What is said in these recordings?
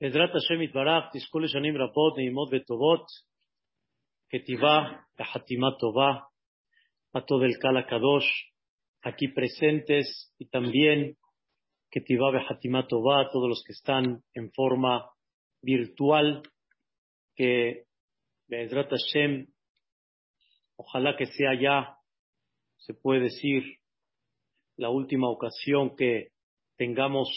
בעזרת השם יתברך, תזכו לשנים רבות, נעימות וטובות, כתיבה וחתימה טובה, a todo el Kala Kadosh, aquí presentes, y también Ketiva Behatima Tova, a todos los que están en forma virtual, que Be'ezrat Hashem, ojalá que sea ya, se puede decir, la última ocasión que tengamos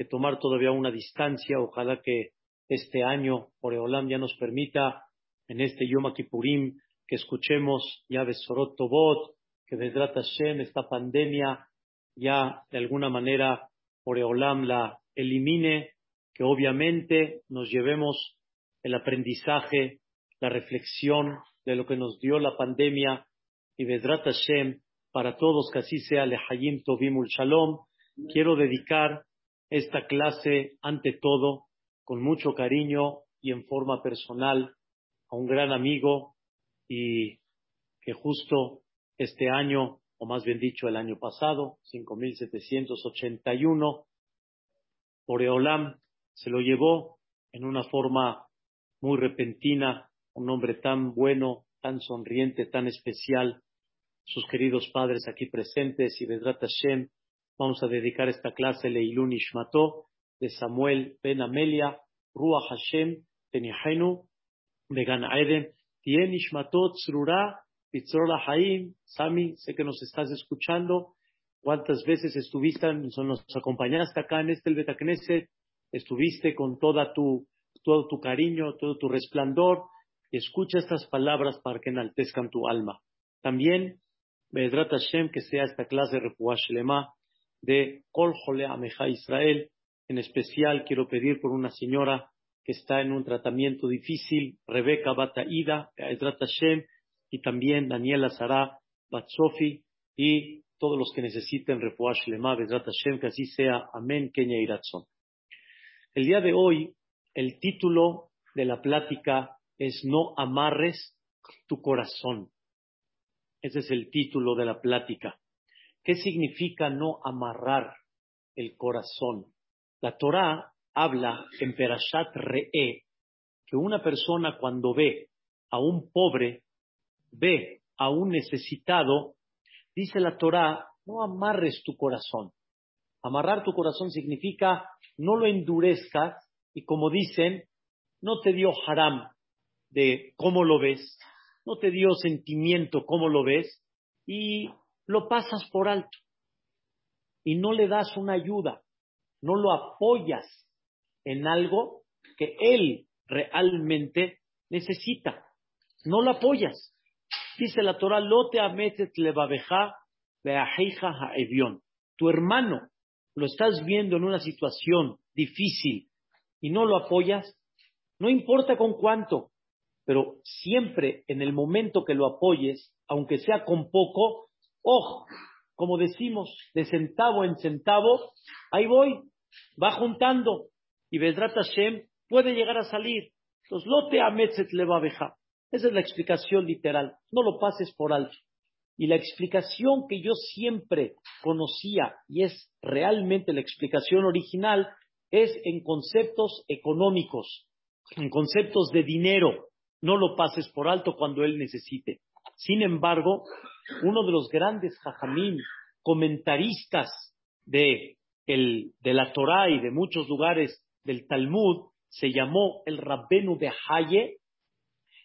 que tomar todavía una distancia. Ojalá que este año, Oreolam, ya nos permita en este Yom Kippurim que escuchemos ya Besorot Tobot, que Vedrat Hashem, esta pandemia, ya de alguna manera Oreolam la elimine, que obviamente nos llevemos el aprendizaje, la reflexión de lo que nos dio la pandemia y Vedrat Hashem, para todos que así sea, Lehayim Tovimul Shalom, quiero dedicar esta clase, ante todo, con mucho cariño y en forma personal, a un gran amigo y que justo este año, o más bien dicho el año pasado, 5781, Oreolam se lo llevó en una forma muy repentina, un hombre tan bueno, tan sonriente, tan especial, sus queridos padres aquí presentes y Vedrat Hashem, Vamos a dedicar esta clase Leilun Ishmato de Samuel Ben Amelia, Ruach Hashem, Tenihenu, Began Aeden, Tien Ishmato Tzrura, Pitzrola Haim, Sami, sé que nos estás escuchando. ¿Cuántas veces estuviste, nos acompañaste acá en este Betakneset? Estuviste con toda tu, todo tu cariño, todo tu resplandor. Escucha estas palabras para que enaltezcan tu alma. También, Bedrat Hashem, que sea esta clase de Refuash Lema, de Kol Ameja Israel. En especial quiero pedir por una señora que está en un tratamiento difícil, Rebeca Bataida, Ezrat Hashem, y también Daniela Sara Batsofi, y todos los que necesiten Refuash Lema, Ezrat Hashem, que así sea. Amén, Kenya Iratzon. El día de hoy, el título de la plática es No amarres tu corazón. Ese es el título de la plática. ¿Qué significa no amarrar el corazón? La Torá habla en Perashat Re'e que una persona cuando ve a un pobre, ve a un necesitado, dice la Torá, no amarres tu corazón. Amarrar tu corazón significa no lo endurezcas y como dicen, no te dio haram de cómo lo ves, no te dio sentimiento cómo lo ves y lo pasas por alto y no le das una ayuda, no lo apoyas en algo que él realmente necesita. No lo apoyas. Dice la Torah, lote ametet levabeja ha'evion. Tu hermano lo estás viendo en una situación difícil y no lo apoyas, no importa con cuánto, pero siempre en el momento que lo apoyes, aunque sea con poco, Ojo, como decimos, de centavo en centavo, ahí voy, va juntando. Y Bedrat Hashem puede llegar a salir. Entonces, lote ametzet le va a Esa es la explicación literal. No lo pases por alto. Y la explicación que yo siempre conocía, y es realmente la explicación original, es en conceptos económicos, en conceptos de dinero. No lo pases por alto cuando él necesite. Sin embargo, uno de los grandes jajamín, comentaristas de, la Torá y de muchos lugares del Talmud, se llamó el Rabbenu de.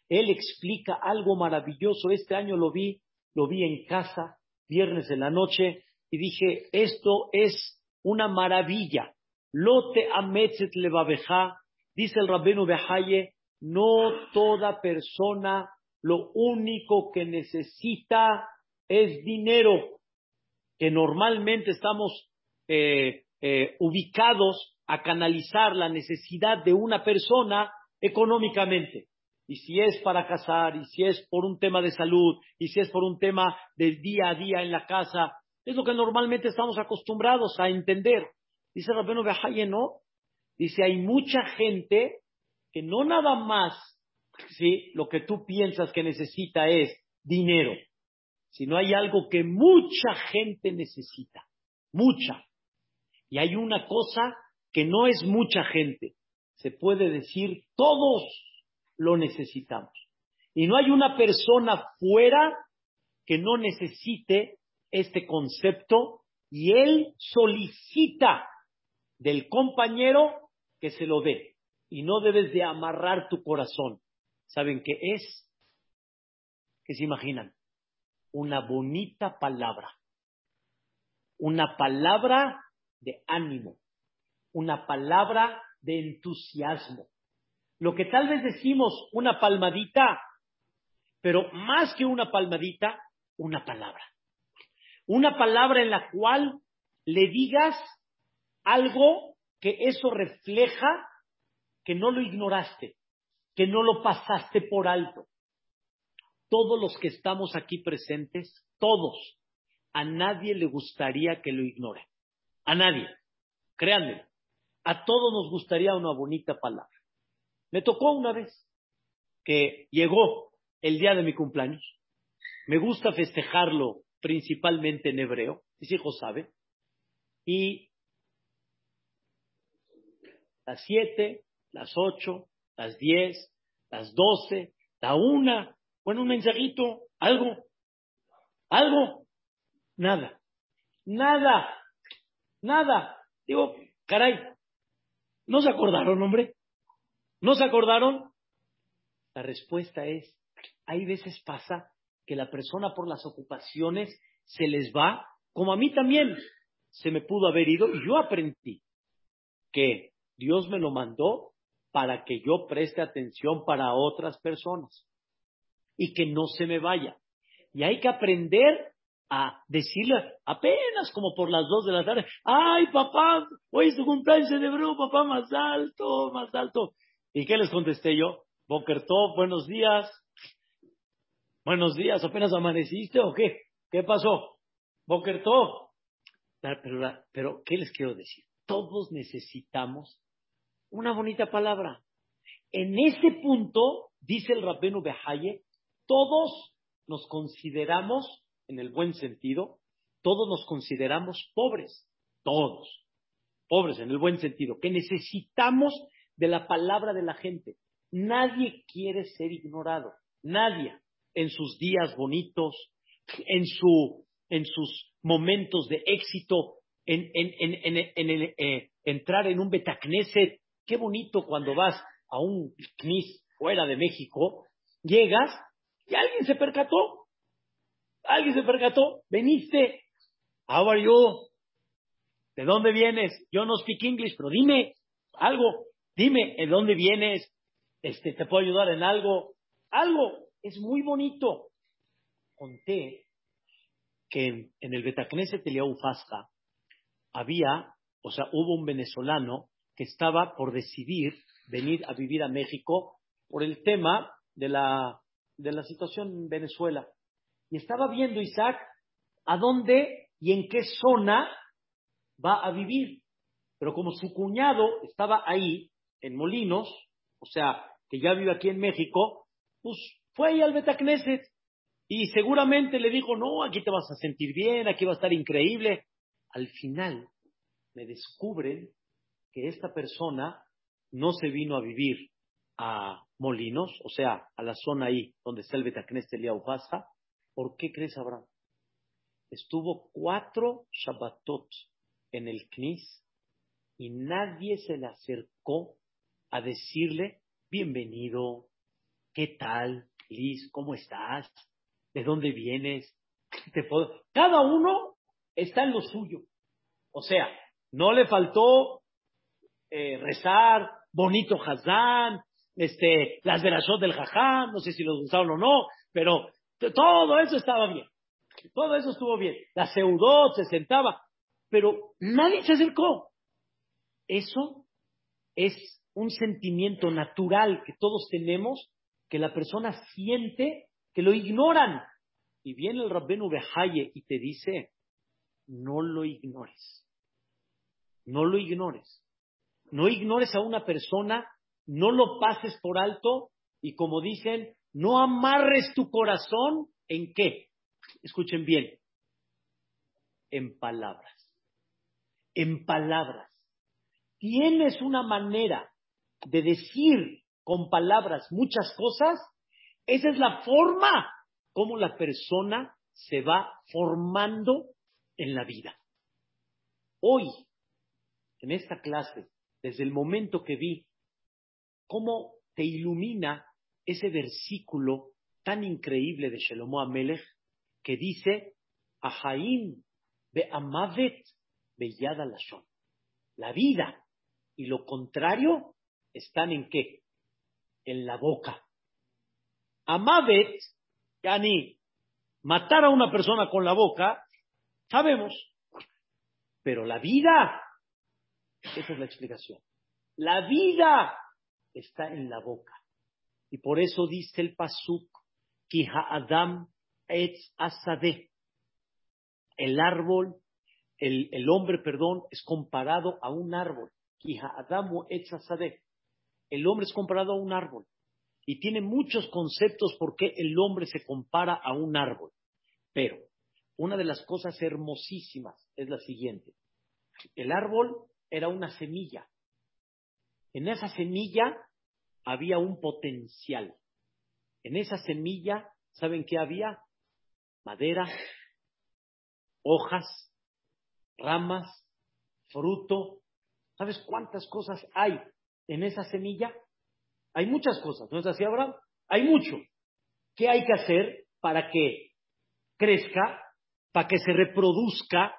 Él explica algo maravilloso. Este año lo vi, lo vi en casa, viernes en la noche, y dije, esto es una maravilla. Lote ametzet levabeja, dice el Rabbenu Haye, no toda persona lo único que necesita es dinero, que normalmente estamos eh, eh, ubicados a canalizar la necesidad de una persona económicamente. Y si es para casar, y si es por un tema de salud, y si es por un tema del día a día en la casa, es lo que normalmente estamos acostumbrados a entender. Dice Rabeno Behaye, no. Dice, hay mucha gente que no nada más, ¿sí? Lo que tú piensas que necesita es dinero sino hay algo que mucha gente necesita, mucha. Y hay una cosa que no es mucha gente, se puede decir todos lo necesitamos. Y no hay una persona fuera que no necesite este concepto y él solicita del compañero que se lo dé. Y no debes de amarrar tu corazón. ¿Saben qué es? ¿Qué se imaginan? Una bonita palabra. Una palabra de ánimo. Una palabra de entusiasmo. Lo que tal vez decimos una palmadita, pero más que una palmadita, una palabra. Una palabra en la cual le digas algo que eso refleja que no lo ignoraste, que no lo pasaste por alto. Todos los que estamos aquí presentes, todos, a nadie le gustaría que lo ignore. A nadie. Créanme. A todos nos gustaría una bonita palabra. Me tocó una vez que llegó el día de mi cumpleaños. Me gusta festejarlo principalmente en hebreo. Mis hijos saben. Y las siete, las ocho, las diez, las doce, la una, bueno, un mensajito, algo, algo, nada, nada, nada. Digo, caray, ¿No se acordaron, hombre? ¿No se acordaron? La respuesta es, hay veces pasa que la persona por las ocupaciones se les va, como a mí también se me pudo haber ido, y yo aprendí que Dios me lo mandó para que yo preste atención para otras personas y que no se me vaya. Y hay que aprender a decirle apenas como por las dos de la tarde, ay papá, hoy es tu cumpleaños, celebró papá más alto, más alto. ¿Y qué les contesté yo? Bokertov, buenos días. Buenos días, apenas amaneciste o qué? ¿Qué pasó? Bokertov. Pero, pero, ¿qué les quiero decir? Todos necesitamos una bonita palabra. En ese punto, dice el Rabbenu Behaye, todos nos consideramos en el buen sentido, todos nos consideramos pobres, todos, pobres en el buen sentido, que necesitamos de la palabra de la gente. Nadie quiere ser ignorado, nadie, en sus días bonitos, en, su, en sus momentos de éxito, en, en, en, eh, entrar en un Betacneset. Qué bonito cuando vas a un CNIS fuera de México, llegas y alguien se percató Alguien se percató, veniste. How are you? ¿De dónde vienes? Yo no speak English, pero dime algo. Dime, ¿de dónde vienes? Este, ¿Te puedo ayudar en algo? Algo. Es muy bonito. Conté que en, el Betacneset de Fasca había, o sea, hubo un venezolano que estaba por decidir venir a vivir a México por el tema de la, de la situación en Venezuela. Y estaba viendo Isaac a dónde y en qué zona va a vivir. Pero como su cuñado estaba ahí, en Molinos, o sea, que ya vive aquí en México, pues fue ahí al Betacneset y seguramente le dijo, no, aquí te vas a sentir bien, aquí va a estar increíble. Al final me descubren que esta persona no se vino a vivir a Molinos, o sea, a la zona ahí donde está el Betacneset de Liaupasa, ¿Por qué crees, Abraham? Estuvo cuatro Shabbatot en el Knis y nadie se le acercó a decirle, bienvenido, ¿qué tal, Liz? ¿Cómo estás? ¿De dónde vienes? Cada uno está en lo suyo. O sea, no le faltó eh, rezar, bonito Hazán, este, las verashot del Jajam, no sé si los usaron o no, pero todo eso estaba bien. Todo eso estuvo bien. La Seudot se sentaba, pero nadie se acercó. Eso es un sentimiento natural que todos tenemos, que la persona siente que lo ignoran. Y viene el Rabbenu Behaye y te dice, no lo ignores. No lo ignores. No ignores a una persona, no lo pases por alto y como dicen, no amarres tu corazón en qué. Escuchen bien. En palabras. En palabras. Tienes una manera de decir con palabras muchas cosas, esa es la forma como la persona se va formando en la vida. Hoy, en esta clase, desde el momento que vi cómo te ilumina ese versículo tan increíble de Shelomo Amelech que dice, Ahaim be amavet beyada lashon. La vida y lo contrario están en qué? En la boca. Amavet, yani, matar a una persona con la boca, sabemos. Pero la vida, esa es la explicación. La vida está en la boca. Y por eso dice el Pasuk, Kiha Adam Etz Asade. El árbol, el, el, hombre, perdón, es comparado a un árbol. Kiha Adam Etz Asade. El hombre es comparado a un árbol. Y tiene muchos conceptos por qué el hombre se compara a un árbol. Pero una de las cosas hermosísimas es la siguiente. El árbol era una semilla. En esa semilla había un potencial. En esa semilla, ¿saben qué había? Madera, hojas, ramas, fruto. ¿Sabes cuántas cosas hay en esa semilla? Hay muchas cosas, ¿no es así, Abraham? Hay mucho. ¿Qué hay que hacer para que crezca, para que se reproduzca,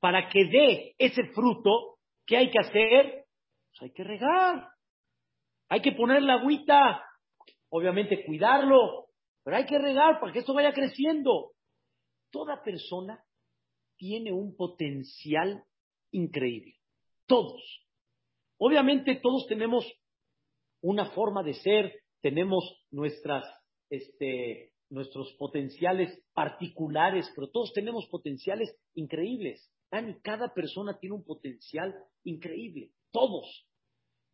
para que dé ese fruto? ¿Qué hay que hacer? Pues hay que regar. Hay que poner la agüita, obviamente cuidarlo, pero hay que regar para que esto vaya creciendo. Toda persona tiene un potencial increíble. Todos. Obviamente todos tenemos una forma de ser, tenemos nuestras, este, nuestros potenciales particulares, pero todos tenemos potenciales increíbles. cada persona tiene un potencial increíble. Todos.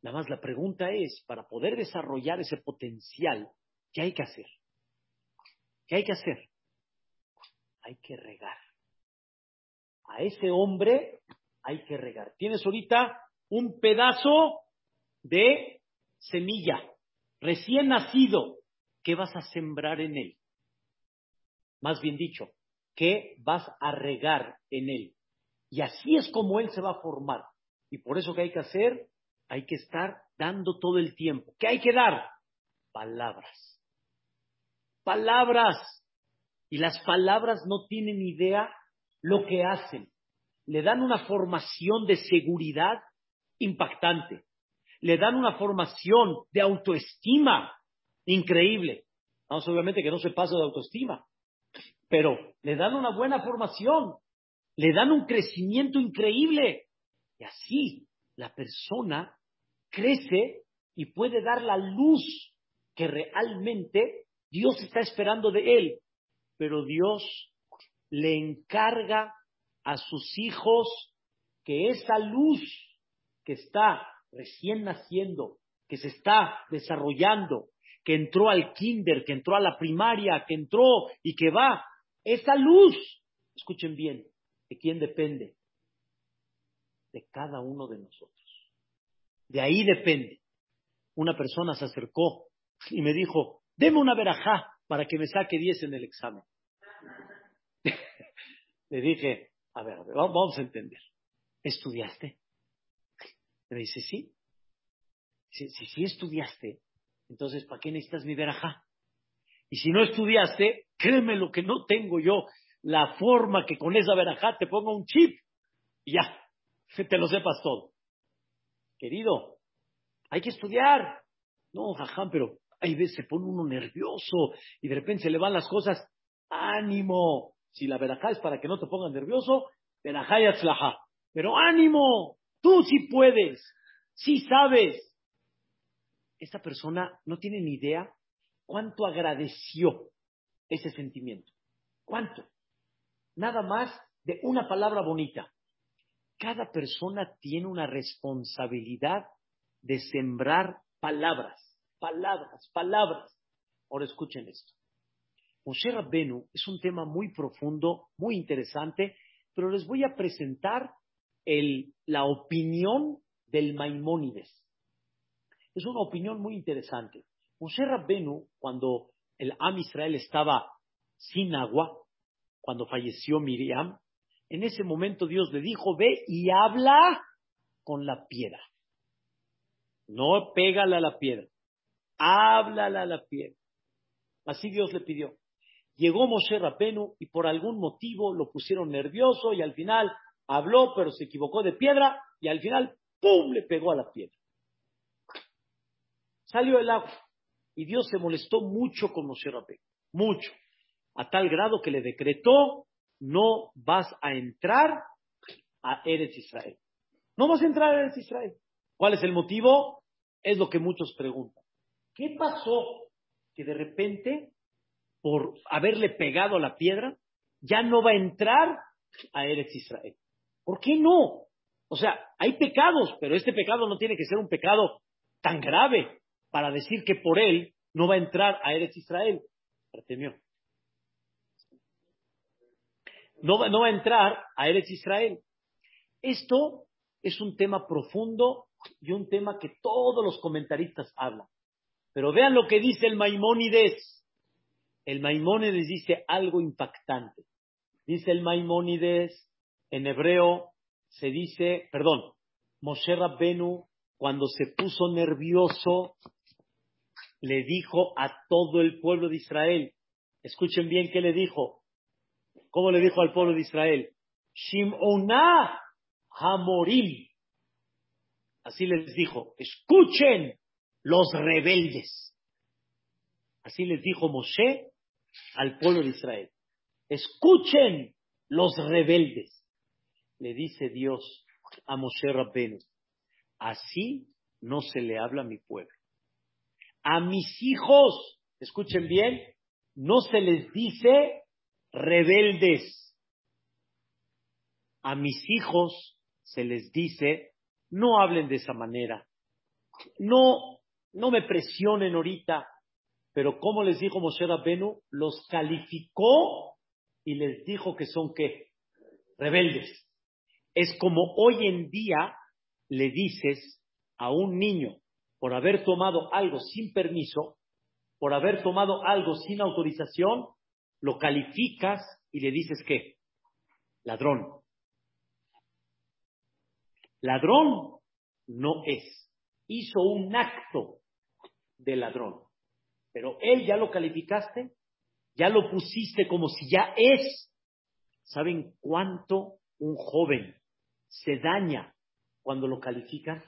Nada más la pregunta es, para poder desarrollar ese potencial, ¿qué hay que hacer? ¿Qué hay que hacer? Hay que regar. A ese hombre hay que regar. Tienes ahorita un pedazo de semilla, recién nacido. ¿Qué vas a sembrar en él? Más bien dicho, ¿qué vas a regar en él? Y así es como él se va a formar. Y por eso que hay que hacer, hay que estar dando todo el tiempo. ¿Qué hay que dar? Palabras. Palabras. Y las palabras no tienen idea lo que hacen. Le dan una formación de seguridad impactante. Le dan una formación de autoestima increíble. Vamos, obviamente que no se pasa de autoestima, pero le dan una buena formación, le dan un crecimiento increíble. Y así la persona crece y puede dar la luz que realmente Dios está esperando de él. Pero Dios le encarga a sus hijos que esa luz que está recién naciendo, que se está desarrollando, que entró al kinder, que entró a la primaria, que entró y que va, esa luz, escuchen bien, ¿de quién depende? De cada uno de nosotros. De ahí depende. Una persona se acercó y me dijo, deme una verajá para que me saque 10 en el examen. Le dije, a ver, vamos a entender. ¿Estudiaste? Me dice, sí. Si sí, estudiaste, entonces ¿para qué necesitas mi verajá? Y si no estudiaste, créeme lo que no tengo yo, la forma que con esa verajá te ponga un chip y ya, te lo sepas todo. Querido, hay que estudiar. No, jajam, pero hay veces se pone uno nervioso y de repente se le van las cosas. ¡Ánimo! Si la verajá es para que no te pongas nervioso, verajá y atzlajá. Pero ánimo, tú sí puedes, sí sabes. Esta persona no tiene ni idea cuánto agradeció ese sentimiento. ¿Cuánto? Nada más de una palabra bonita. Cada persona tiene una responsabilidad de sembrar palabras, palabras, palabras. Ahora escuchen esto. Moshe Rabbenu es un tema muy profundo, muy interesante, pero les voy a presentar la opinión del Maimónides. Es una opinión muy interesante. Moshe Rabbenu, cuando el Am Israel estaba sin agua, cuando falleció Miriam, en ese momento Dios le dijo, ve y habla con la piedra. No pégala a la piedra, háblala a la piedra. Así Dios le pidió. Llegó Moshe Rabenu y por algún motivo lo pusieron nervioso y al final habló, pero se equivocó de piedra y al final, ¡pum!, le pegó a la piedra. Salió el agua y Dios se molestó mucho con Moshe Rabenu, mucho, a tal grado que le decretó, no vas a entrar a Eretz Israel. No vas a entrar a Eretz Israel. ¿Cuál es el motivo? Es lo que muchos preguntan. ¿Qué pasó que de repente por haberle pegado la piedra, ya no va a entrar a Eretz Israel. ¿Por qué no? O sea, hay pecados, pero este pecado no tiene que ser un pecado tan grave para decir que por él no va a entrar a Eretz Israel. No va, no va a entrar a Eretz Israel. Esto es un tema profundo y un tema que todos los comentaristas hablan. Pero vean lo que dice el Maimónides el Maimónides dice algo impactante. Dice el Maimónides, en hebreo se dice, perdón, Moshe Rabbenu, cuando se puso nervioso, le dijo a todo el pueblo de Israel, escuchen bien qué le dijo, ¿cómo le dijo al pueblo de Israel? Shimona Hamorim. Así les dijo, escuchen los rebeldes. Así les dijo Moshe al pueblo de Israel. Escuchen los rebeldes. Le dice Dios a Moshe Rabbenu, así no se le habla a mi pueblo. A mis hijos, escuchen bien, no se les dice rebeldes. A mis hijos se les dice, no hablen de esa manera. No, no me presionen ahorita. Pero como les dijo Moshe Rabbenu, los calificó y les dijo que son qué? Rebeldes. Es como hoy en día le dices a un niño por haber tomado algo sin permiso, por haber tomado algo sin autorización, lo calificas y le dices qué? Ladrón. Ladrón no es. Hizo un acto de ladrón pero él ya lo calificaste, ya lo pusiste como si ya es. ¿Saben cuánto un joven se daña cuando lo califican?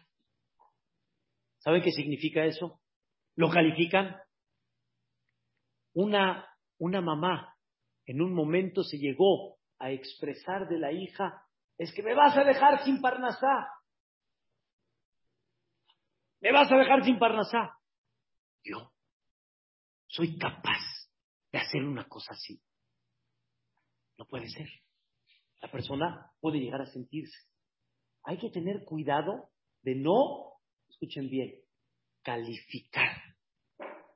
¿Saben qué significa eso? ¿Lo califican? Una, una mamá en un momento se llegó a expresar de la hija, es que me vas a dejar sin parnasá. Me vas a dejar sin parnasá. Yo, soy capaz de hacer una cosa así. No puede ser. La persona puede llegar a sentirse. Hay que tener cuidado de no, escuchen bien, calificar.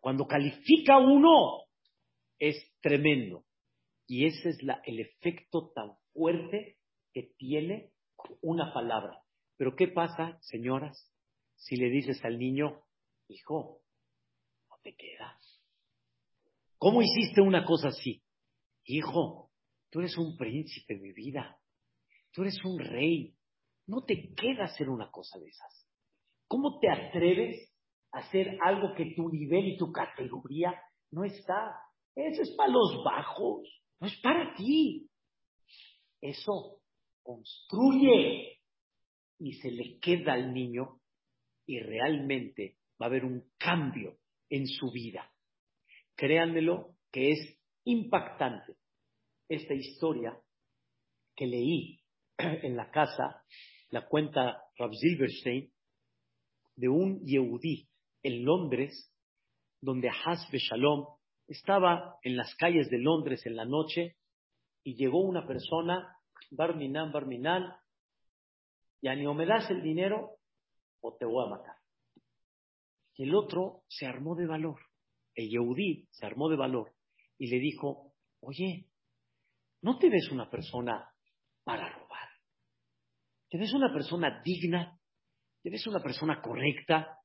Cuando califica uno, es tremendo. Y ese es el efecto tan fuerte que tiene una palabra. Pero ¿qué pasa, señoras, si le dices al niño, hijo, no te quedas? ¿Cómo hiciste una cosa así? Hijo, tú eres un príncipe, mi vida. Tú eres un rey. No te queda hacer una cosa de esas. ¿Cómo te atreves a hacer algo que tu nivel y tu categoría no está? Eso es para los bajos, no es para ti. Eso construye y se le queda al niño y realmente va a haber un cambio en su vida créanmelo, que es impactante esta historia que leí en la casa, la cuenta Rav Silverstein, de un Yehudí en Londres, donde Hasbe Shalom estaba en las calles de Londres en la noche y llegó una persona, Barminan, Barminan, y ni o me das el dinero o te voy a matar. Y el otro se armó de valor el Yehudí se armó de valor y le dijo, oye, ¿no te ves una persona para robar? ¿Te ves una persona digna? ¿Te ves una persona correcta?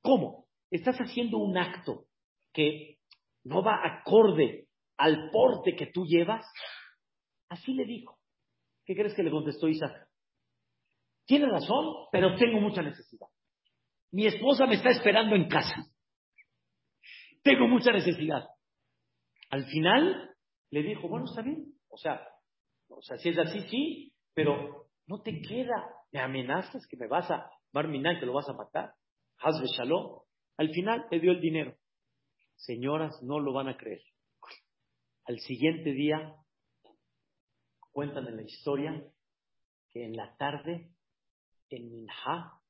¿Cómo? Estás haciendo un acto que no va acorde al porte que tú llevas. Así le dijo. ¿Qué crees que le contestó Isaac? Tiene razón, pero tengo mucha necesidad. Mi esposa me está esperando en casa. Tengo mucha necesidad. Al final le dijo, bueno, está bien. O sea, o sea, si es así, sí, pero no te queda. Me amenazas que me vas a barminar, que lo vas a matar. Hazbe shalom. Al final le dio el dinero. Señoras, no lo van a creer. Al siguiente día, cuentan en la historia que en la tarde, en Minha,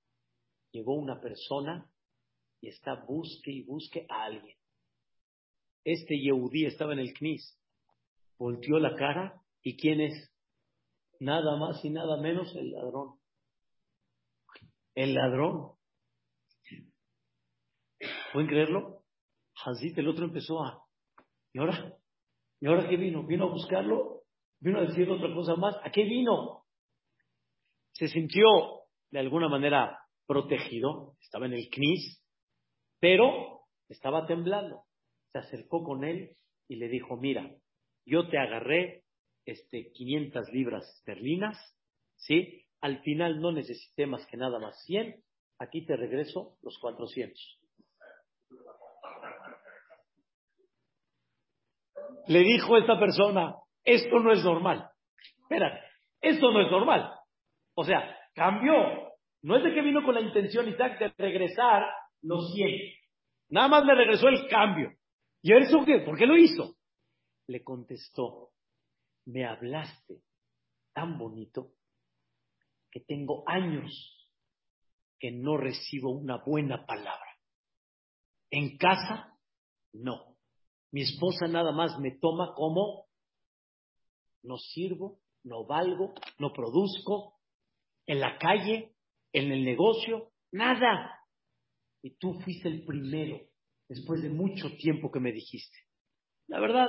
llegó una persona y está busque y busque a alguien. Este Yehudí estaba en el Knis, volteó la cara y ¿quién es? Nada más y nada menos el ladrón. El ladrón. ¿Pueden creerlo? Hazit, el otro empezó a. ¿Y ahora? ¿Y ahora qué vino? ¿Vino a buscarlo? ¿Vino a decir otra cosa más? ¿A qué vino? Se sintió de alguna manera protegido, estaba en el CNIS, pero estaba temblando. Se acercó con él y le dijo, mira, yo te agarré este, 500 libras esterlinas, ¿sí? Al final no necesité más que nada más 100, aquí te regreso los 400. Le dijo esta persona, esto no es normal. Espérate, esto no es normal. O sea, cambió. No es de que vino con la intención Isaac de regresar los 100. Nada más le regresó el cambio. ¿Y eso qué? ¿Por qué lo hizo? Le contestó, me hablaste tan bonito que tengo años que no recibo una buena palabra. En casa, no. Mi esposa nada más me toma como no sirvo, no valgo, no produzco. En la calle, en el negocio, nada. Y tú fuiste el primero, después de mucho tiempo que me dijiste. La verdad,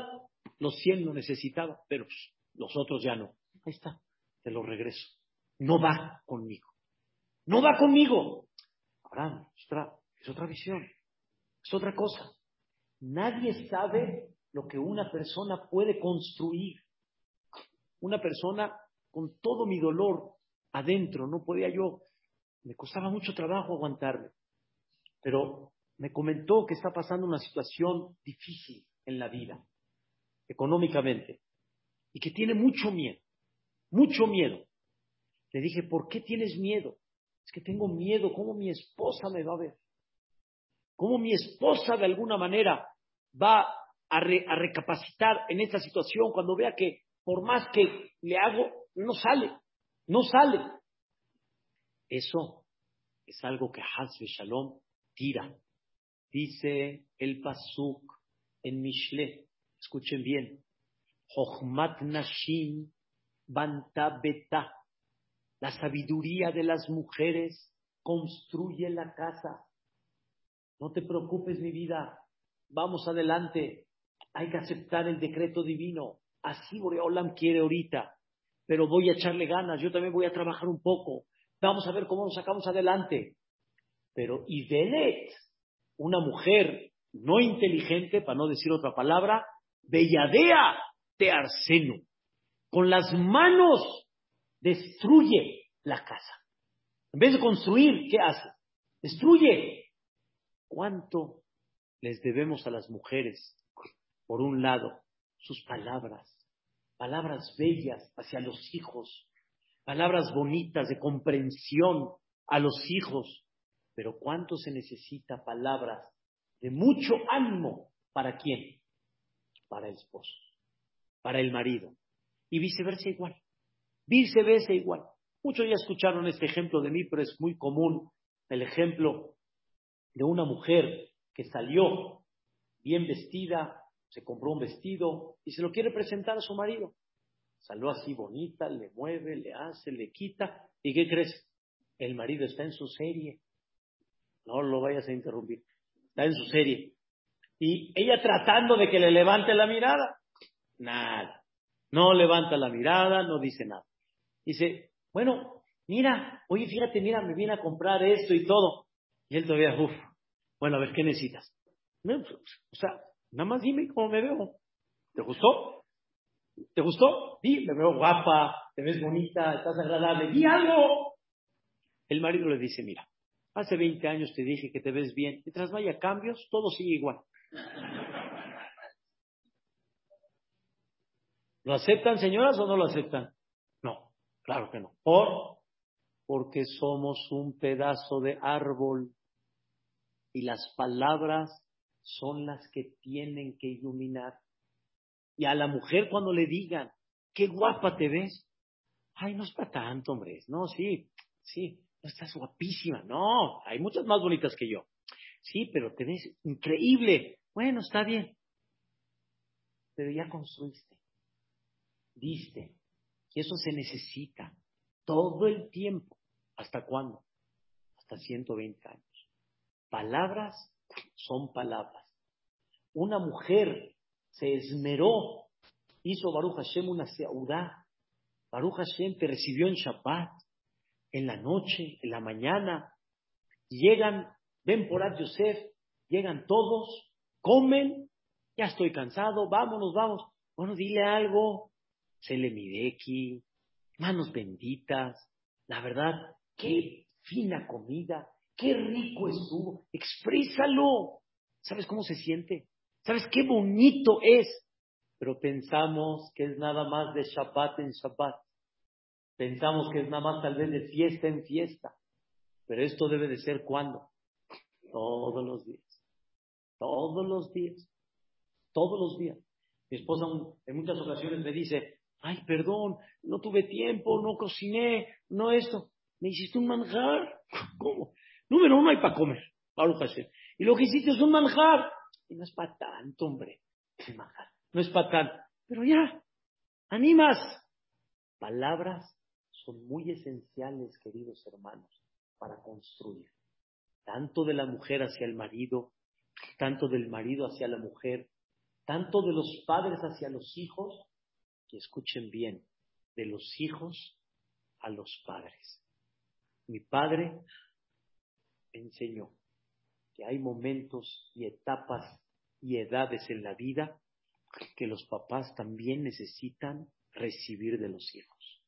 los cien lo necesitaba, pero los otros ya no. Ahí está, te lo regreso. No va conmigo. No va conmigo. Abraham, es otra, es otra visión. Es otra cosa. Nadie sabe lo que una persona puede construir. Una persona con todo mi dolor adentro, no podía yo, me costaba mucho trabajo aguantarme. Pero me comentó que está pasando una situación difícil en la vida, económicamente, y que tiene mucho miedo, mucho miedo. Le dije, ¿por qué tienes miedo? Es que tengo miedo, ¿cómo mi esposa me va a ver? ¿Cómo mi esposa de alguna manera va a, recapacitar en esta situación cuando vea que por más que le hago, no sale, no sale. Eso es algo que Hazbe Shalom tira. Dice el Pasuk en Mishle, escuchen bien, Jochmat Nashim Banta Beta, la sabiduría de las mujeres construye la casa. No te preocupes, mi vida, vamos adelante, hay que aceptar el decreto divino. Así Boreolam quiere ahorita, pero voy a echarle ganas, yo también voy a trabajar un poco. Vamos a ver cómo nos sacamos adelante. Pero Ibelet, una mujer no inteligente, para no decir otra palabra, belladea te arseno. Con las manos destruye la casa. En vez de construir, ¿qué hace? Destruye. ¿Cuánto les debemos a las mujeres, por un lado, sus palabras, palabras bellas hacia los hijos, palabras bonitas de comprensión a los hijos, pero ¿cuánto se necesita palabras de mucho ánimo para quién? Para el esposo, para el marido, y viceversa igual, viceversa igual. Muchos ya escucharon este ejemplo de mí, pero es muy común el ejemplo de una mujer que salió bien vestida, se compró un vestido y se lo quiere presentar a su marido. Salió así bonita, le mueve, le hace, le quita. ¿Y qué crees? El marido está en su serie. No lo vayas a interrumpir. Está en su serie. Y ella tratando de que le levante la mirada. Nada. No levanta la mirada, no dice nada. Dice, bueno, mira, oye, fíjate, mira, me viene a comprar esto y todo. Y él todavía, uff, Bueno, a ver, ¿qué necesitas? Pues, o sea, nada más dime cómo me veo. ¿Te gustó? ¿Te gustó? Sí, me veo guapa, te ves bonita, estás agradable. ¡Di algo! El marido le dice, mira, hace 20 años te dije que te ves bien. Mientras vaya cambios, todo sigue igual. ¿Lo aceptan, señoras, o no lo aceptan? No, claro que no. ¿Por? Porque somos un pedazo de árbol y las palabras son las que tienen que iluminar. Y a la mujer cuando le digan, qué guapa te ves, ay, no es para tanto, hombre, no, sí, sí, no estás guapísima, no, hay muchas más bonitas que yo. Sí, pero te ves increíble. Bueno, está bien. Pero ya construiste, diste, y eso se necesita todo el tiempo. ¿Hasta cuándo? Hasta 120 años. Palabras son palabras. Una mujer se esmeró, hizo Baruch Hashem una seudá. Baruch Hashem te recibió en Shabbat, en la noche, en la mañana. Llegan, ven por Ad Yosef, llegan todos, comen, ya estoy cansado, vámonos, vamos. Bueno, dile algo, se le aquí, manos benditas. La verdad, qué fina comida, qué rico estuvo, exprésalo. ¿Sabes cómo se siente? ¿Sabes qué bonito es? Pero pensamos que es nada más de Shabbat en Shabbat. Pensamos que es nada más tal vez de fiesta en fiesta. Pero esto debe de ser cuando? Todos los días. Todos los días. Todos los días. Mi esposa en muchas ocasiones me dice, ay, perdón, no tuve tiempo, no cociné, no esto. Me hiciste un manjar. ¿Cómo? Número uno hay para comer, Y lo que hiciste es un manjar. Y no es para tanto, hombre. No es para tanto. Pero ya, animas. Palabras son muy esenciales, queridos hermanos, para construir. Tanto de la mujer hacia el marido, tanto del marido hacia la mujer, tanto de los padres hacia los hijos, que escuchen bien, de los hijos a los padres. Mi padre enseñó que hay momentos y etapas y edades en la vida que los papás también necesitan recibir de los hijos.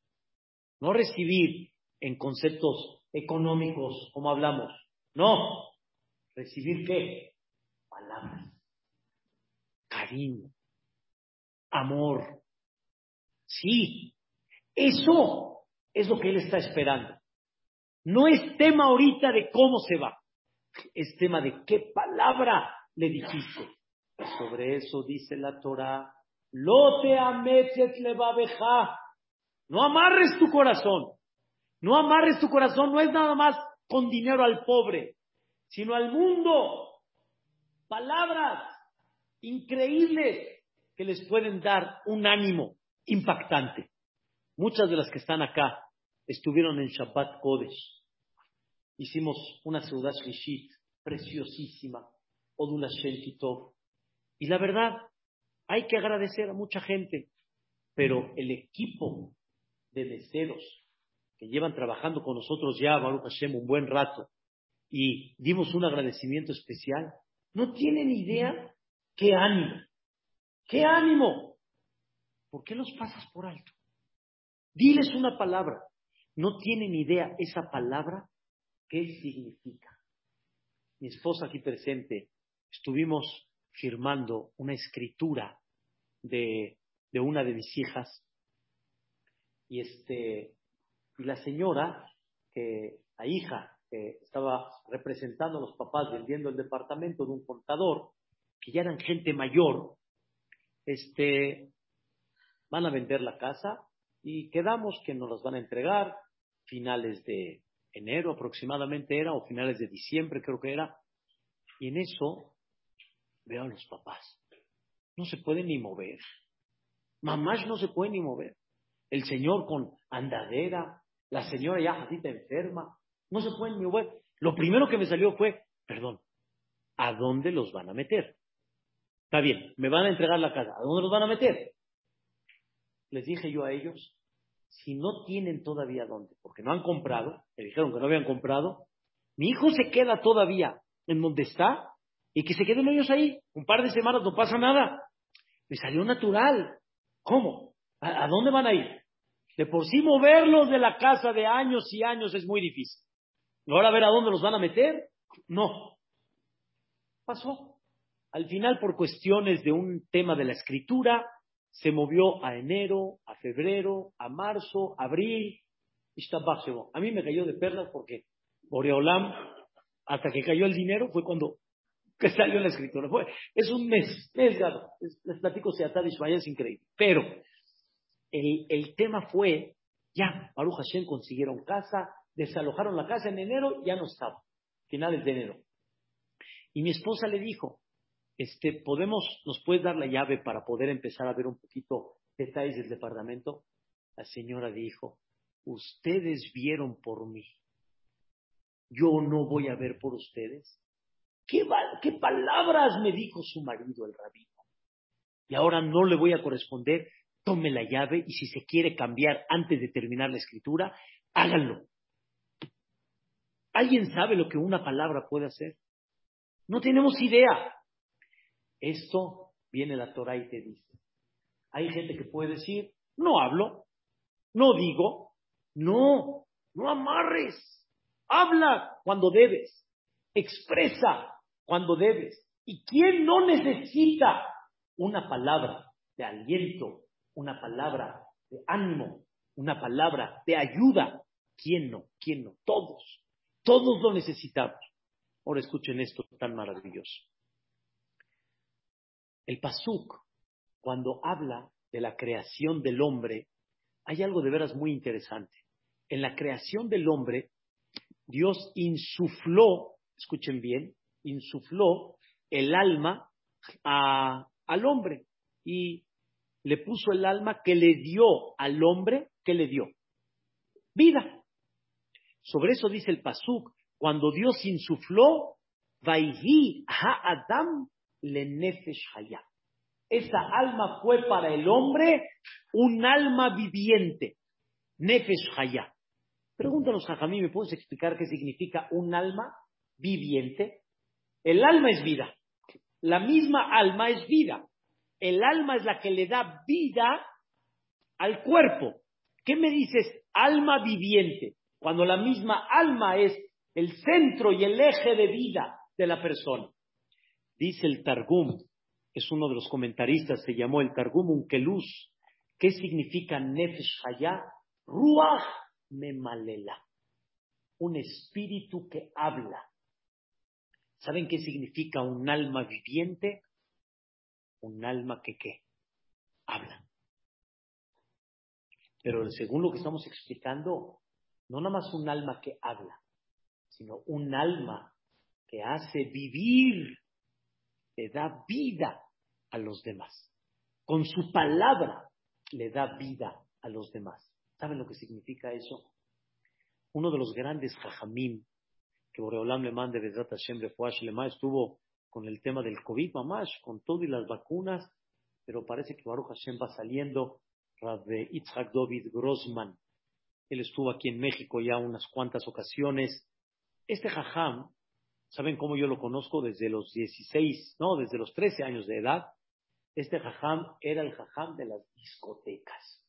No recibir en conceptos económicos como hablamos, no, recibir qué? Palabras, cariño, amor. Sí, eso es lo que él está esperando. No es tema ahorita de cómo se va, es tema de qué palabra le dijiste. sobre eso dice la Torah, lo te le No amarres tu corazón. No amarres tu corazón, no es nada más con dinero al pobre, sino al mundo. Palabras increíbles que les pueden dar un ánimo impactante. Muchas de las que están acá estuvieron en Shabbat Kodesh. Hicimos una ciudad Shlishit preciosísima, Odula Shentitov. Y la verdad, hay que agradecer a mucha gente, pero el equipo de meseros que llevan trabajando con nosotros ya, Baruch Hashem, un buen rato, y dimos un agradecimiento especial, no tienen idea qué ánimo, qué ánimo. ¿Por qué los pasas por alto? Diles una palabra no tienen idea esa palabra qué significa. Mi esposa aquí presente, estuvimos firmando una escritura de, de una de mis hijas y este y la señora que la hija que estaba representando a los papás vendiendo el departamento de un contador que ya eran gente mayor este van a vender la casa y quedamos que nos las van a entregar finales de enero aproximadamente era, o finales de diciembre creo que era, y en eso veo a los papás. No se pueden ni mover. Mamás no se pueden ni mover. El señor con andadera, la señora ya jadita enferma, no se pueden ni mover. Lo primero que me salió fue, perdón, ¿a dónde los van a meter? Está bien, me van a entregar la casa, ¿a dónde los van a meter? Les dije yo a ellos, si no tienen todavía dónde, porque no han comprado, me dijeron que no habían comprado, mi hijo se queda todavía en donde está y que se queden ellos ahí. Un par de semanas no pasa nada. Me salió natural. ¿Cómo? ¿A, dónde van a ir? De por sí moverlos de la casa de años y años es muy difícil. Ahora a ver a dónde los van a meter. No. Pasó. Al final, por cuestiones de un tema de la escritura, se movió a enero, a febrero, a marzo, abril. A mí me cayó de perlas porque Boreolam, hasta que cayó el dinero, fue cuando salió la escritura. Fue, es un mes, mes, les platico Seatad Ismael, es increíble. Pero el, el tema fue, ya, Baruch Hashem consiguieron casa, desalojaron la casa en enero, ya no estaba, finales de enero. Y mi esposa le dijo, este, podemos, nos puedes dar la llave para poder empezar a ver un poquito detalles del departamento. La señora dijo, ustedes vieron por mí, yo no voy a ver por ustedes. ¿Qué, qué palabras me dijo su marido, el rabino? Y ahora no le voy a corresponder, tome la llave y si se quiere cambiar antes de terminar la escritura, háganlo. ¿Alguien sabe lo que una palabra puede hacer? No tenemos idea. Esto viene la Torah y te dice. Hay gente que puede decir, no hablo, no digo, no, no amarres, habla cuando debes, expresa cuando debes. ¿Y quién no necesita una palabra de aliento, una palabra de ánimo, una palabra de ayuda? ¿Quién no? ¿Quién no? Todos. Todos lo necesitamos. Ahora escuchen esto tan maravilloso. El Pasuk, cuando habla de la creación del hombre, hay algo de veras muy interesante. En la creación del hombre, Dios insufló, escuchen bien, insufló el alma al hombre y le puso el alma que le dio al hombre, que le dio? Vida. Sobre eso dice el Pasuk, cuando Dios insufló, Vaihi ha-adam le nefesh Esa alma fue para el hombre un alma viviente. Nefesh haya. Pregúntanos, Jajamí, ¿me puedes explicar qué significa un alma viviente? El alma es vida. La misma alma es vida. El alma es la que le da vida al cuerpo. ¿Qué me dices alma viviente? Cuando la misma alma es el centro y el eje de vida de la persona. Dice el Targum, es uno de los comentaristas, se llamó el Targum Unkelus. ¿Qué significa Nefesh Hayah? Ruach Memalela. Un espíritu que habla. ¿Saben qué significa un alma viviente? Un alma que qué? Habla. Pero según lo que estamos explicando, no nada más un alma que habla, sino un alma que hace vivir le da vida a los demás. Con su palabra le da vida a los demás. ¿Saben lo que significa eso? Uno de los grandes jajamim que Boreolam le mande Bezrat Hashem Lema estuvo con el tema del COVID, mamash, con todo y las vacunas, pero parece que Baruch Hashem va saliendo. Rabbe Itzhak David Grossman, él estuvo aquí en México ya unas cuantas ocasiones. Este jajam ¿Saben cómo yo lo conozco? Desde los 16, no, desde los 13 años de edad. Este jajam era el jajam de las discotecas.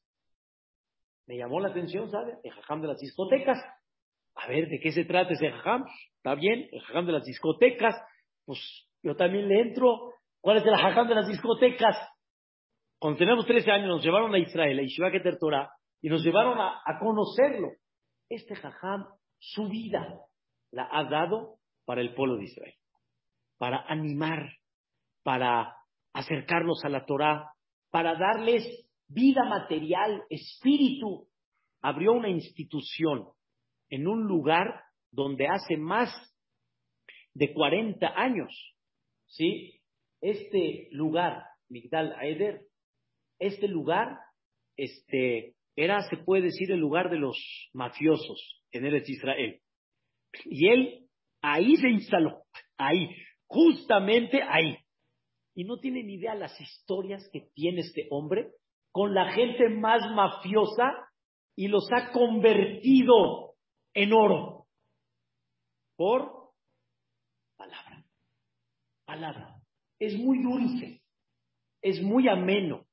Me llamó la atención, ¿sabe? El jajam de las discotecas. A ver, ¿de qué se trata ese jajam? Está bien, el jajam de las discotecas. Pues yo también le entro. ¿Cuál es el jajam de las discotecas? Cuando teníamos 13 años nos llevaron a Israel, a Yeshiva Keter Torah, y nos llevaron a, a conocerlo. Este jajam, su vida la ha dado para el pueblo de Israel, para animar, para acercarlos a la Torah, para darles vida material, espíritu. Abrió una institución en un lugar donde hace más de 40 años, ¿sí? Este lugar, Migdal Aeder, este lugar, este, era, se puede decir, el lugar de los mafiosos en el Israel. Y él Ahí se instaló, ahí, justamente ahí. Y no tienen idea las historias que tiene este hombre con la gente más mafiosa y los ha convertido en oro. Por palabra. Palabra. Es muy dulce, es muy ameno,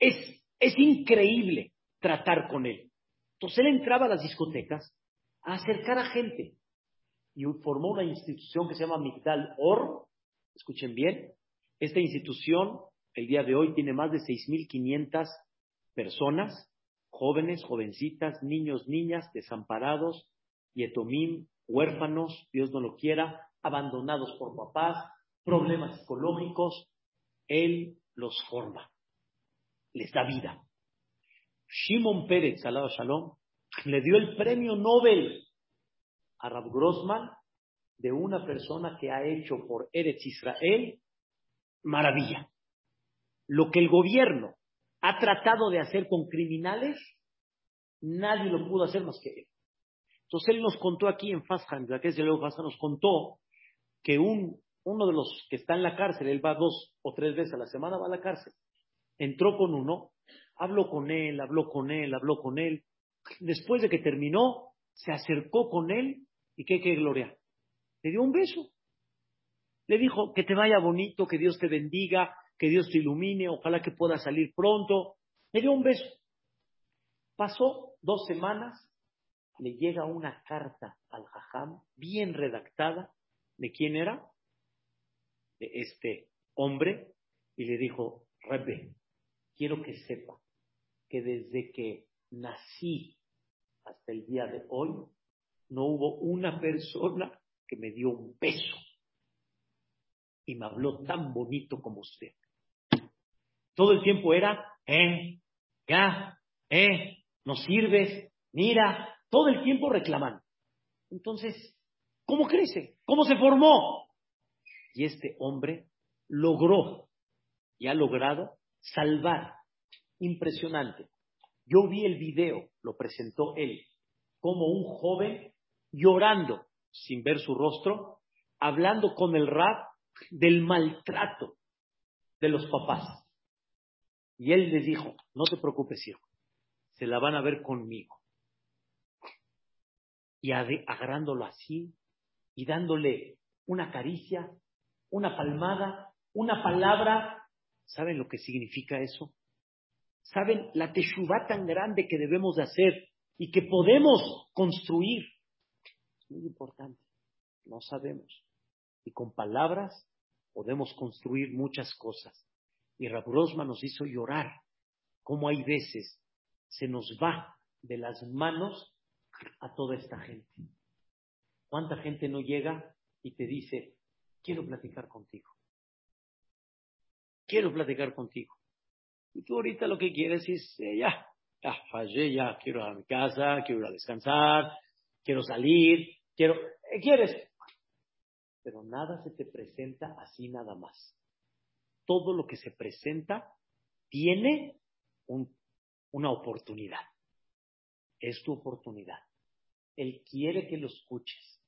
es, es increíble tratar con él. Entonces él entraba a las discotecas a acercar a gente y formó una institución que se llama Migdal Or. Escuchen bien, esta institución el día de hoy tiene más de 6.500 personas, jóvenes, jovencitas, niños, niñas, desamparados, yetomim, huérfanos, Dios no lo quiera, abandonados por papás, problemas psicológicos. Él los forma, les da vida. Shimon Pérez, salado shalom, le dio el premio Nobel a Rab Grossman de una persona que ha hecho por Eretz Israel maravilla. Lo que el gobierno ha tratado de hacer con criminales, nadie lo pudo hacer más que él. Entonces él nos contó aquí en Fashan, que es luego nos contó que un, uno de los que está en la cárcel, él va dos o tres veces a la semana, va a la cárcel, entró con uno, habló con él, habló con él, habló con él. Después de que terminó, se acercó con él y qué, qué gloria. Le dio un beso. Le dijo que te vaya bonito, que Dios te bendiga, que Dios te ilumine, ojalá que pueda salir pronto. Le dio un beso. Pasó dos semanas, le llega una carta al Jajam, bien redactada, ¿de quién era? De este hombre, y le dijo, Rebe, quiero que sepa que desde que nací hasta el día de hoy, no hubo una persona que me dio un beso y me habló tan bonito como usted. Todo el tiempo era, eh, ya, eh, no sirves, mira, todo el tiempo reclamando. Entonces, ¿cómo crece? ¿Cómo se formó? Y este hombre logró y ha logrado salvar. Impresionante. Yo vi el video, lo presentó él, como un joven llorando sin ver su rostro, hablando con el rap del maltrato de los papás. Y él les dijo, no te preocupes, hijo, se la van a ver conmigo. Y agarrándolo así y dándole una caricia, una palmada, una palabra. ¿Saben lo que significa eso? ¿Saben la teshuvá tan grande que debemos de hacer y que podemos construir? Muy importante. No sabemos. Y con palabras podemos construir muchas cosas. Y Rabrosma nos hizo llorar, como hay veces se nos va de las manos a toda esta gente. ¿Cuánta gente no llega y te dice, quiero platicar contigo? Quiero platicar contigo. Y tú ahorita lo que quieres es, eh, ya, ya, fallé, ya, quiero ir a mi casa, quiero ir a descansar, quiero salir, quiero, ¿qué quieres? Pero nada se te presenta así nada más todo lo que se presenta tiene una oportunidad. Es tu oportunidad. Él quiere que lo escuches.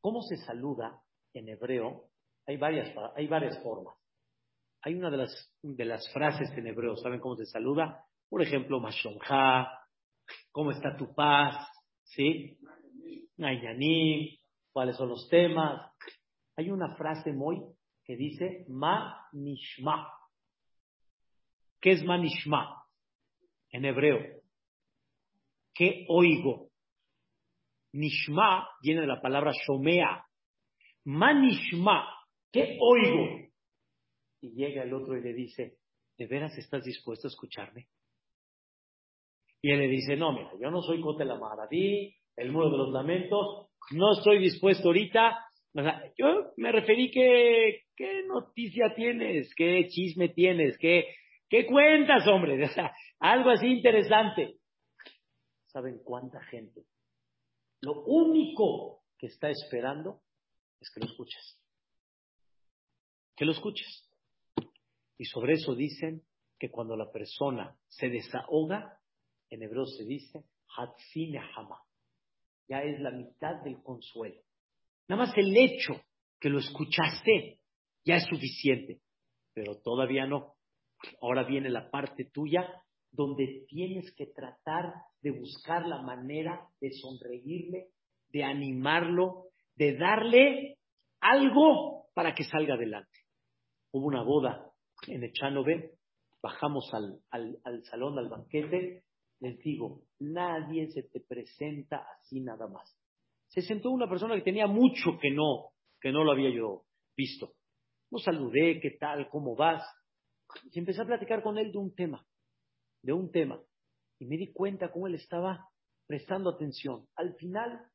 ¿Cómo se saluda en hebreo? Hay varias, hay varias formas. Hay una de las, de las frases en hebreo, ¿saben cómo se saluda? Por ejemplo, Mashonja, ¿cómo está tu paz? ¿Sí? Nayanim, ¿cuáles son los temas? Hay una frase muy que dice Ma Nishma. ¿Qué es Ma Nishma? En hebreo. ¿Qué oigo? Nishma viene de la palabra Shomea. Ma Nishma. ¿Qué oigo? Y llega el otro y le dice, ¿de veras estás dispuesto a escucharme? Y él le dice, no, mira, yo no soy Cote la el muro de los lamentos, no estoy dispuesto ahorita, yo me referí que, ¿qué noticia tienes? ¿Qué chisme tienes? ¿Qué, qué cuentas, hombre? Algo así interesante. ¿Saben cuánta gente? Lo único que está esperando es que lo escuches. Que lo escuches. Y sobre eso dicen que cuando la persona se desahoga, en hebreo se dice, Hatzine Hama. Ya es la mitad del consuelo. Nada más el hecho que lo escuchaste ya es suficiente, pero todavía no. Ahora viene la parte tuya donde tienes que tratar de buscar la manera de sonreírle, de animarlo, de darle algo para que salga adelante. Hubo una boda en Echanove, bajamos al, al salón, al banquete, les nadie se te presenta así nada más. Se sentó una persona que tenía mucho que no, que no lo había yo visto. Lo saludé, ¿qué tal? ¿Cómo vas? Y empecé a platicar con él de un tema, de un tema. Y me di cuenta cómo él estaba prestando atención. Al final,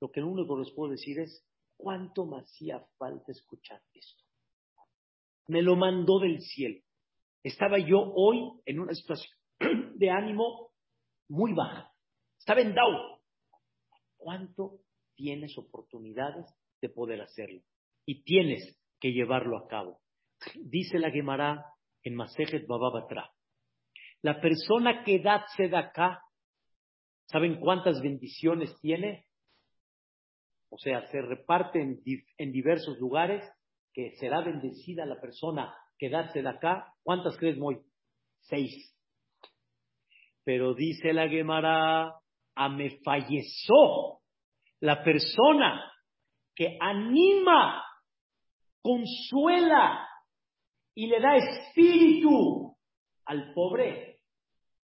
lo que único les puedo decir es, ¿cuánto me hacía falta escuchar esto? Me lo mandó del cielo. Estaba yo hoy en una situación de ánimo muy baja. Estaba en down. ¿Cuánto tienes oportunidades de poder hacerlo? Y tienes que llevarlo a cabo. Dice la Gemara en Masejet Bababatra. La persona que da acá, ¿saben cuántas bendiciones tiene? O sea, se reparte en, en diversos lugares que será bendecida la persona que da acá. ¿Cuántas crees, Moy? Seis. Pero dice la Gemara, a me falleció la persona que anima, consuela y le da espíritu al pobre,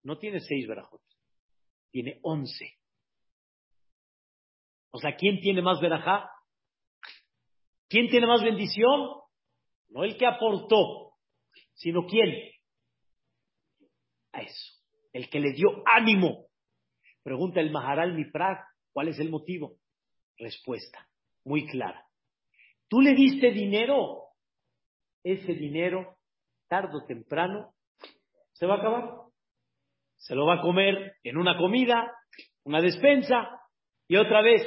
no tiene seis verajot, tiene once. O sea, ¿quién tiene más verajá? ¿Quién tiene más bendición? No el que aportó, sino quién. A eso, el que le dio ánimo. Pregunta el Maharal Miprag, ¿cuál es el motivo? Respuesta, muy clara. Tú le diste dinero, ese dinero, tarde o temprano, se va a acabar. Se lo va a comer en una comida, una despensa, y otra vez,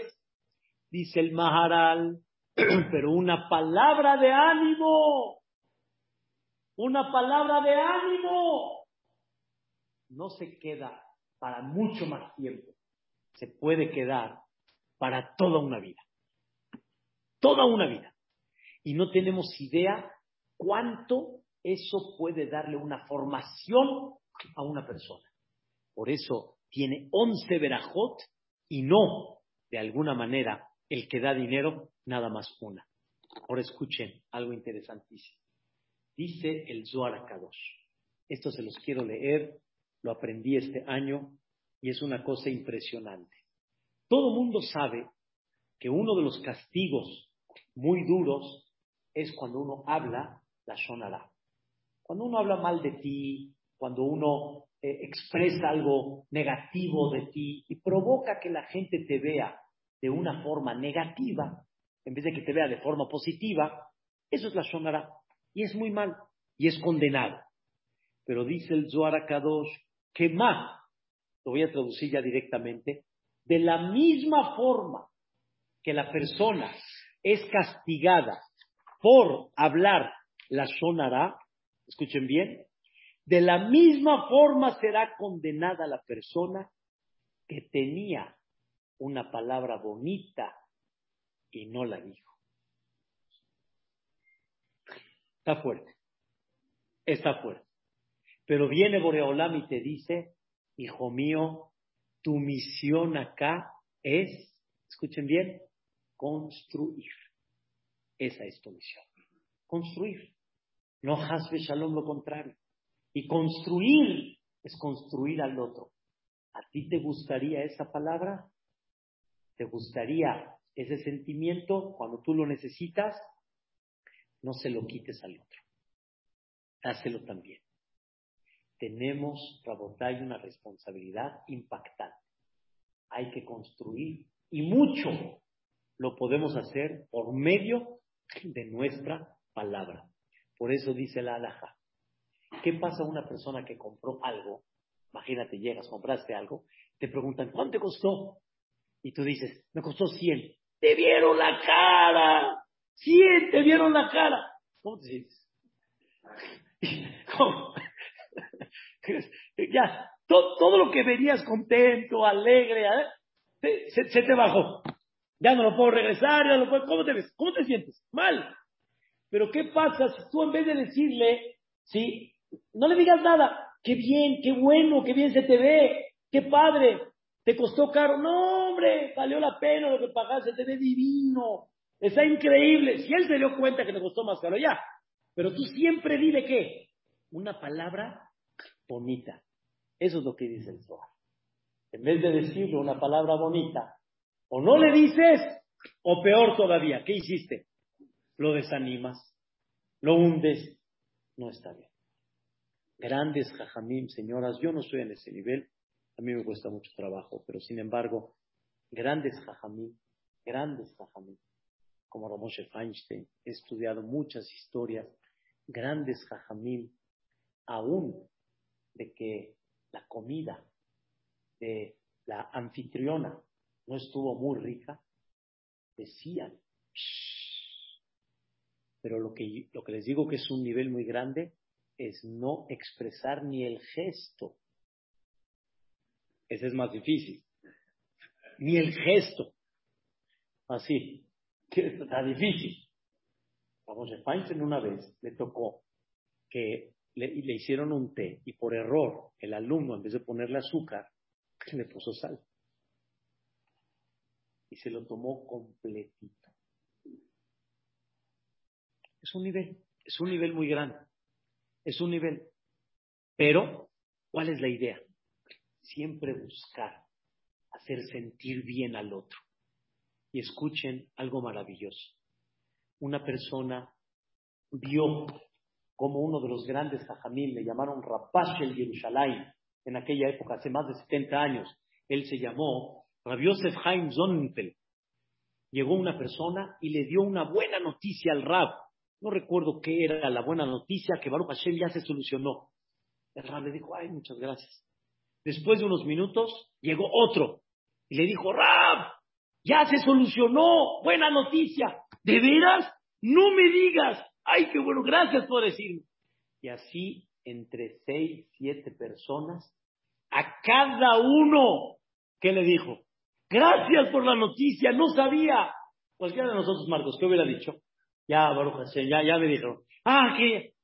dice el Maharal, pero una palabra de ánimo, una palabra de ánimo, no se queda para mucho más tiempo, se puede quedar para toda una vida, toda una vida. Y no tenemos idea cuánto eso puede darle una formación a una persona. Por eso tiene once verajot y no, de alguna manera, el que da dinero, nada más una. Ahora escuchen algo interesantísimo. Dice el Zohar Kadosh. Esto se los quiero leer, lo aprendí este año y es una cosa impresionante. Todo mundo sabe que uno de los castigos muy duros es cuando uno habla la Shonara. Cuando uno habla mal de ti, cuando uno eh, expresa algo negativo de ti y provoca que la gente te vea de una forma negativa, en vez de que te vea de forma positiva, eso es la Shonara. Y es muy mal, y es condenado. Pero dice el Zohar Kadosh que más, lo voy a traducir ya directamente, de la misma forma que la persona es castigada por hablar la Shonara, escuchen bien, de la misma forma será condenada la persona que tenía una palabra bonita y no la dijo. Está fuerte. Está fuerte. Pero viene Boreolam y te dice, hijo mío, tu misión acá es, escuchen bien, construir. Esa es tu misión. Construir. No hasbe shalom lo contrario. Y construir es construir al otro. ¿A ti te gustaría esa palabra? ¿Te gustaría ese sentimiento cuando tú lo necesitas? No se lo quites al otro. Dáselo también. Tenemos, Rabotay, una responsabilidad impactante. Hay que construir y mucho lo podemos hacer por medio de nuestra palabra. Por eso dice la alhaja. ¿Qué pasa a una persona que compró algo? Imagínate, llegas, compraste algo, te preguntan, ¿cuánto te costó? Y tú dices, me costó 100. Te vieron la cara. 100, te vieron la cara. ¿Cómo te sientes? ¿Cómo? Ya, todo, lo que venías contento, alegre, ¿eh? se, te bajó. Ya no lo puedo regresar, ya no lo puedo. ¿Cómo te ves? ¿Cómo te sientes? Mal. Pero ¿qué pasa si tú en vez de decirle, sí, no le digas nada? Qué bien, qué bueno, qué bien se te ve, qué padre. ¿Te costó caro? No, hombre, valió la pena lo que pagaste, te ve divino. Está increíble. Si él se dio cuenta que le costó más caro, ya. Pero tú siempre dile qué? Una palabra bonita. Eso es lo que dice el Zohar. En vez de decirle una palabra bonita, o no le dices, o peor todavía, ¿qué hiciste? Lo desanimas, lo hundes. No está bien. Grandes jajamim, señoras, yo no estoy en ese nivel, a mí me cuesta mucho trabajo, pero sin embargo, grandes jajamim, grandes jajamim, como Ramoshe Feinstein, he estudiado muchas historias, grandes jajamim, aún de que la comida de la anfitriona no estuvo muy rica, decían, pero lo que, lo que les digo que es un nivel muy grande es no expresar ni el gesto. Ese es más difícil. Ni el gesto. Así. Que está difícil. Vamos, en una vez le tocó que le, hicieron un té y por error el alumno, en vez de ponerle azúcar, le puso sal. Y se lo tomó completito. Es un nivel, es un nivel muy grande. Es un nivel. Pero, ¿cuál es la idea? Siempre buscar hacer sentir bien al otro. Y escuchen algo maravilloso. Una persona vio como uno de los grandes jajamil, le llamaron Rapash el Yerushalayim, en aquella época, hace más de 70 años, él se llamó Rabbi Yosef Haim Zonenfeld. Llegó una persona y le dio una buena noticia al Rab. No recuerdo qué era la buena noticia, que Baruch Hashem ya se solucionó. El Rab le dijo, ay, muchas gracias. Después de unos minutos, llegó otro y le dijo, Rab, ya se solucionó, buena noticia. ¿De veras? No me digas. Ay, qué bueno, gracias por decirme. Y así, entre seis, siete personas, a cada uno que le dijo, gracias por la noticia, no sabía. Cualquiera de nosotros, Marcos, ¿qué hubiera dicho? Ya, Baruch ya, ya me dijeron, ah, ¿qué?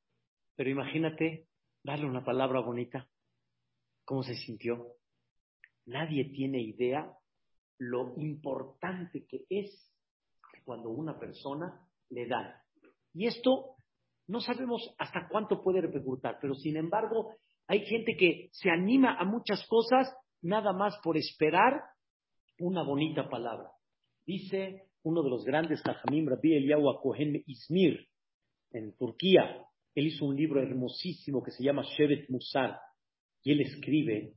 Pero imagínate darle una palabra bonita. ¿Cómo se sintió? Nadie tiene idea lo importante que es cuando una persona le da y esto no sabemos hasta cuánto puede repercutir, pero sin embargo hay gente que se anima a muchas cosas nada más por esperar una bonita palabra. Dice uno de los grandes Tajamim, Rabbi Eliyahu Kohen Izmir, en Turquía. Él hizo un libro hermosísimo que se llama Shevet Musar. Y él escribe,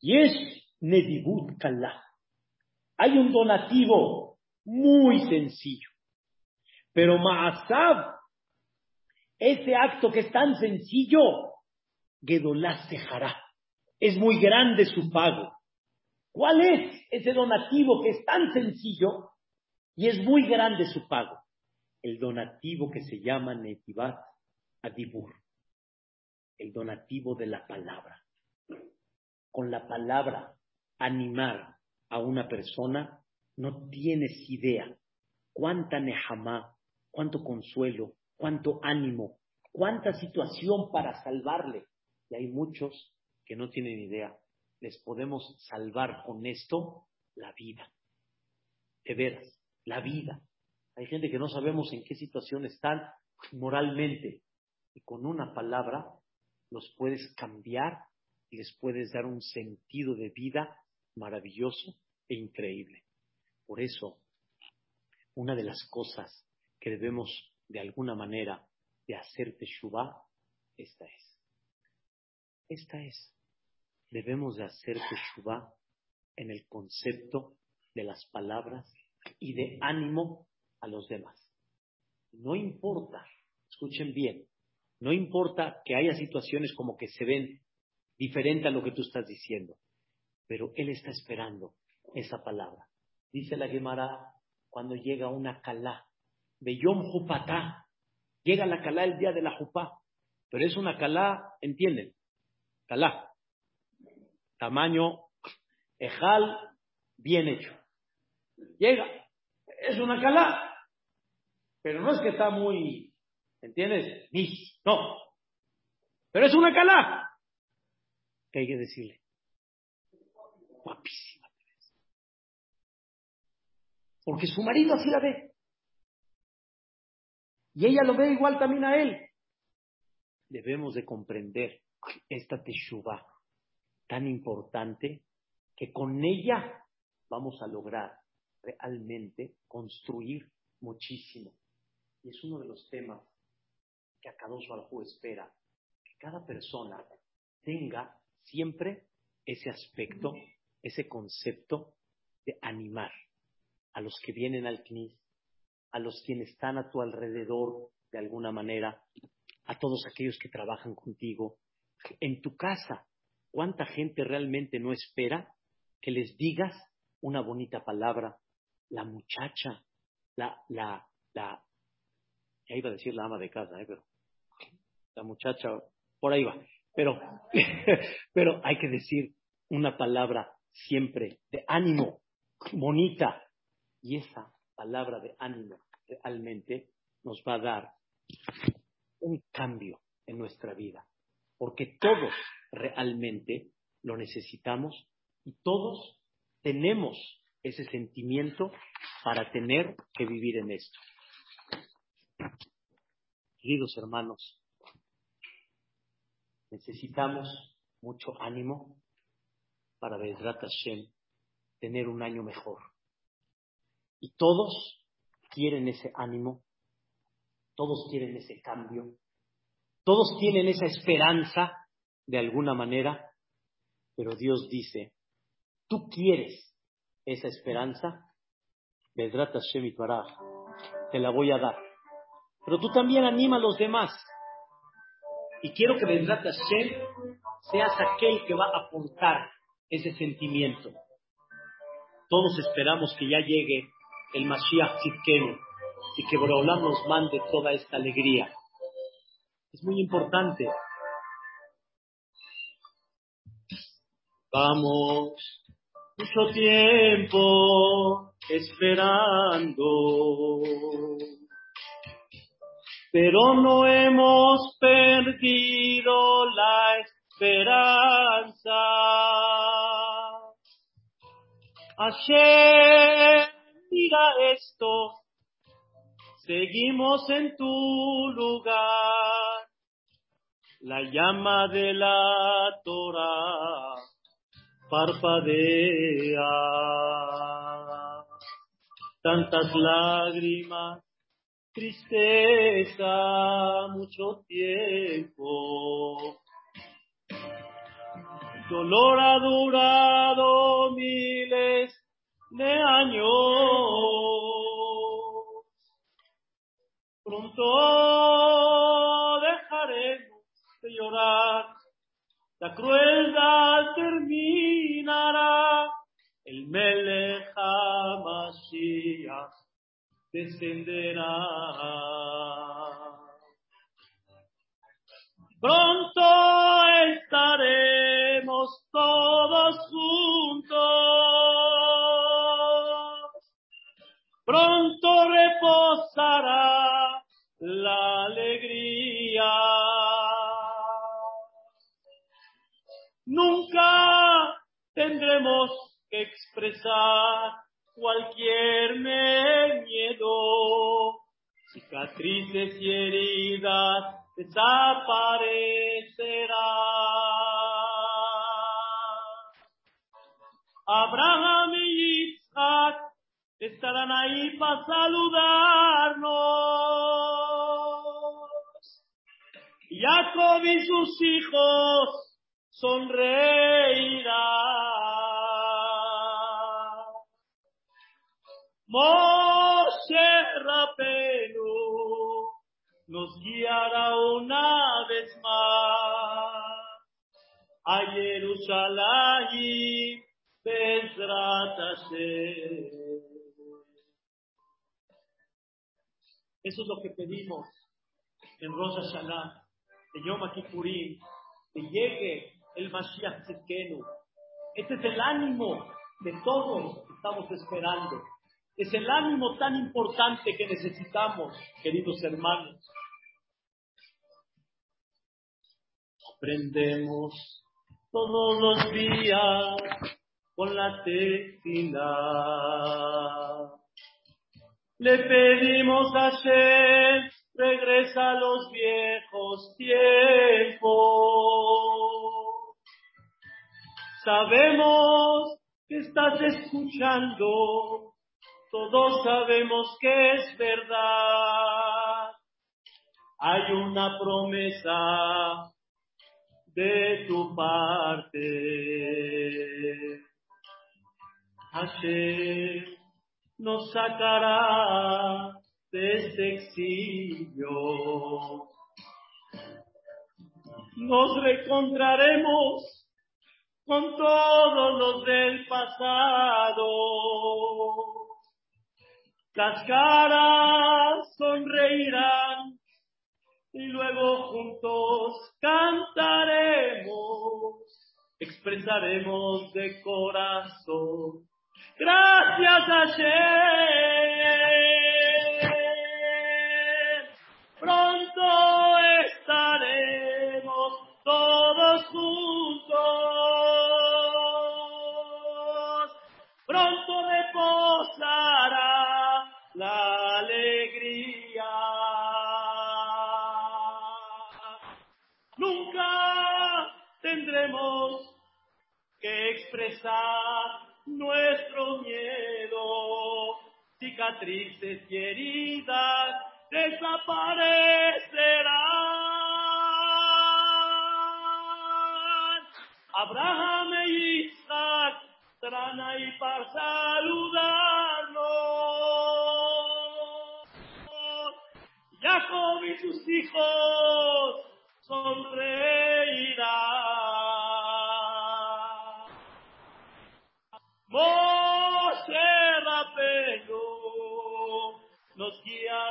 Yesh Nedibut Kallah. Hay un donativo muy sencillo. Pero Ma'asab ese acto que es tan sencillo, Gedolá Sejará. Es muy grande su pago. ¿Cuál es ese donativo que es tan sencillo y es muy grande su pago? El donativo que se llama Netivat Adibur. El donativo de la palabra. Con la palabra animar a una persona, no tienes idea cuánta nejamá, cuánto consuelo, cuánto ánimo, cuánta situación para salvarle. Y hay muchos que no tienen idea. Les podemos salvar con esto la vida. De veras, la vida. Hay gente que no sabemos en qué situación están moralmente. Y con una palabra los puedes cambiar y les puedes dar un sentido de vida maravilloso e increíble. Por eso, una de las cosas que debemos de alguna manera de hacer Teshuvah, esta es. Esta es. Debemos de hacer Teshuvah en el concepto de las palabras y de ánimo a los demás. No importa, escuchen bien, no importa que haya situaciones como que se ven diferente a lo que tú estás diciendo, pero Él está esperando esa palabra. Dice la Gemara cuando llega una calá de Yom Jupatá. Llega la calá el día de la Jupá, pero es una calá, ¿entienden? Calá. Tamaño ejal, bien hecho. Llega, es una calá, pero no es que está muy, ¿entiendes? Ni, no. Pero es una calá. ¿Qué hay que decirle? Guapísima. Porque su marido así la ve. Y ella lo ve igual también a él. Debemos de comprender esta teshuva tan importante que con ella vamos a lograr realmente construir muchísimo. Y es uno de los temas que a cada Baruj espera, que cada persona tenga siempre ese aspecto, ese concepto de animar a los que vienen al CNIS, a los quienes están a tu alrededor de alguna manera, a todos aquellos que trabajan contigo. En tu casa, ¿cuánta gente realmente no espera que les digas una bonita palabra? La muchacha, la, la, la, ya iba a decir la ama de casa, ¿eh? pero la muchacha, por ahí va. Pero, pero hay que decir una palabra siempre de ánimo, bonita. Y esa palabra de ánimo realmente nos va a dar un cambio en nuestra vida. Porque todos realmente lo necesitamos y todos tenemos ese sentimiento para tener que vivir en esto. Queridos hermanos, necesitamos mucho ánimo para Hashem tener un año mejor. Y todos quieren ese ánimo, todos quieren ese cambio, todos tienen esa esperanza de alguna manera, pero Dios dice, tú quieres esa esperanza, Bezrat Hashem te la voy a dar. Pero tú también anima a los demás. Y quiero que Bezrat Hashem seas aquel que va a aportar ese sentimiento. Todos esperamos que ya llegue el Mashiach Tzidkenu y que Borolam nos mande toda esta alegría. Es muy importante. Vamos mucho tiempo esperando, pero no hemos perdido la esperanza. Mira esto, seguimos en tu lugar. La llama de la Torah parpadea. Tantas lágrimas, tristeza, mucho tiempo dolor ha durado miles de años. Pronto dejaremos de llorar, la crueldad terminará, el Melech Mashiach descenderá. Pronto estaremos todos juntos. Pronto reposará la alegría. Nunca tendremos que expresar cualquier miedo, cicatrices y heridas desaparecerá. Abraham y Isaac estarán ahí para saludarnos. Jacob y sus hijos sonreirán. Moshe Rapenu nos guiará una vez más a Jerusalén, Bezrat Eso es lo que pedimos en Rosh Hashanah, de Yom Kippurim, que llegue el Mashiach Tzidkenu. Este es el ánimo que todos estamos esperando. Es el ánimo tan importante que necesitamos, queridos hermanos. Aprendemos todos los días con la tefila. Le pedimos a Shem regresa a los viejos tiempos. Sabemos que estás escuchando, todos sabemos que es verdad. Hay una promesa de tu parte. Hashem nos sacará de este exilio. Nos reencontraremos con todos los del pasado. Las caras sonreirán y luego juntos cantaremos, expresaremos de corazón. Gracias a Pronto estaremos todos juntos. Pronto reposará la alegría. Nunca tendremos que expresar nuestro miedo, cicatrices y heridas desaparecerán. Abraham e Isaac estarán ahí para saludarnos. Jacob y sus hijos sonreirán. Moshe Rabbeinu nos guiará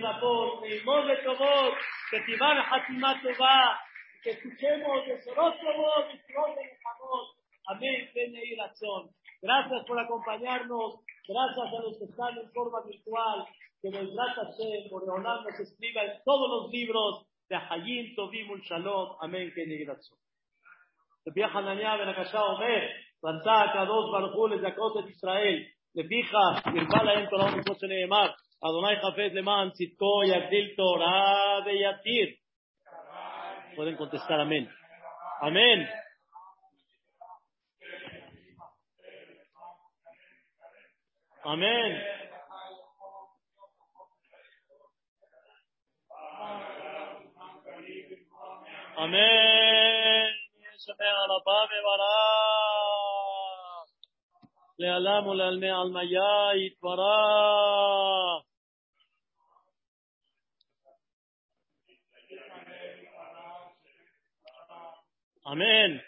Escuchen Shalim Rapor, ללמוד לטובות, כתיבה וחתימה טובה, que escuchemos de Sorotro voz y de Amén, y razón. Gracias por acompañarnos, gracias a los que están en forma virtual, que nos trata por Leonardo nos escriba en todos los libros de Hayim Tovimul Shalom. Amén, y razón. לפי חנניה בן הקשה אומר, רצה הקדוש ברוך הוא לזכות את ישראל, לפיכך הרבה להם תורה ומצוות שנאמר, אדוני חפץ למען צדקו יגדיל תורה ויתיר Pueden contestar amén. Amén. Amén. Amén. לעלם ולעלמי עלמיה יתברך. Amén.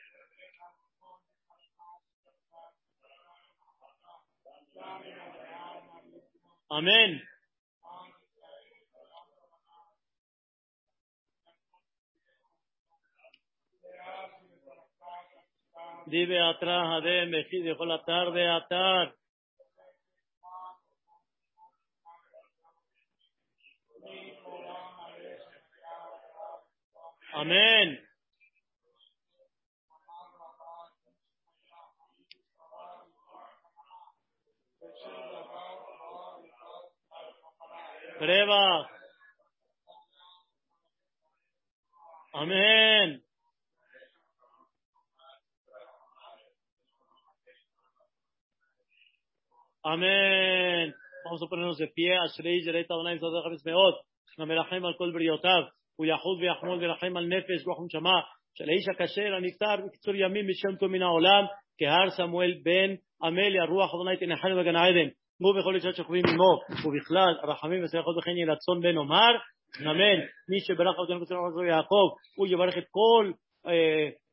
Amén. Dive atrás, Adem, dejó la tarde atar. Amén. Reba. Amén. Amén. Vamos a ponernos de pie. Ashrei Yeret Adonai Zadach Hametz Meod. המרחם על כל בריאותיו, הוא יחוד ויחמול וירחם על נפש רוח ונשמה של האיש הכשר הנפטר בקיצור ימים משם טוב מן העולם כהר סמואל בן עמליה רוח אדוני תנחנו בגן עדן כמו בכל אישה שוכבים עמו, ובכלל רחמים וסליחות וכן יהי רצון בן אומר, אמן. מי שברך אותנו בצורה חזרו יעקב, הוא יברך את כל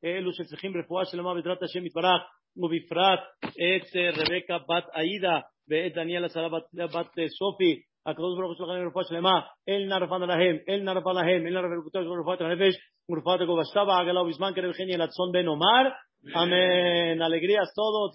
אלו שצריכים רפואה שלמה בעזרת השם יתברך, ובפרט את רבקה בת עאידה ואת דניאל השרה בת סופי, הקדוש ברוך הוא שלך להם רפואה שלמה, אל נא רפאנה להם, אל נא רפא להם, אל נא רפא רפואת הנפש, ורפואת הגובה סבא העגלה ובזמן כנראה וכן יהיה רצון בן אומר, Amén. Alegrías todos.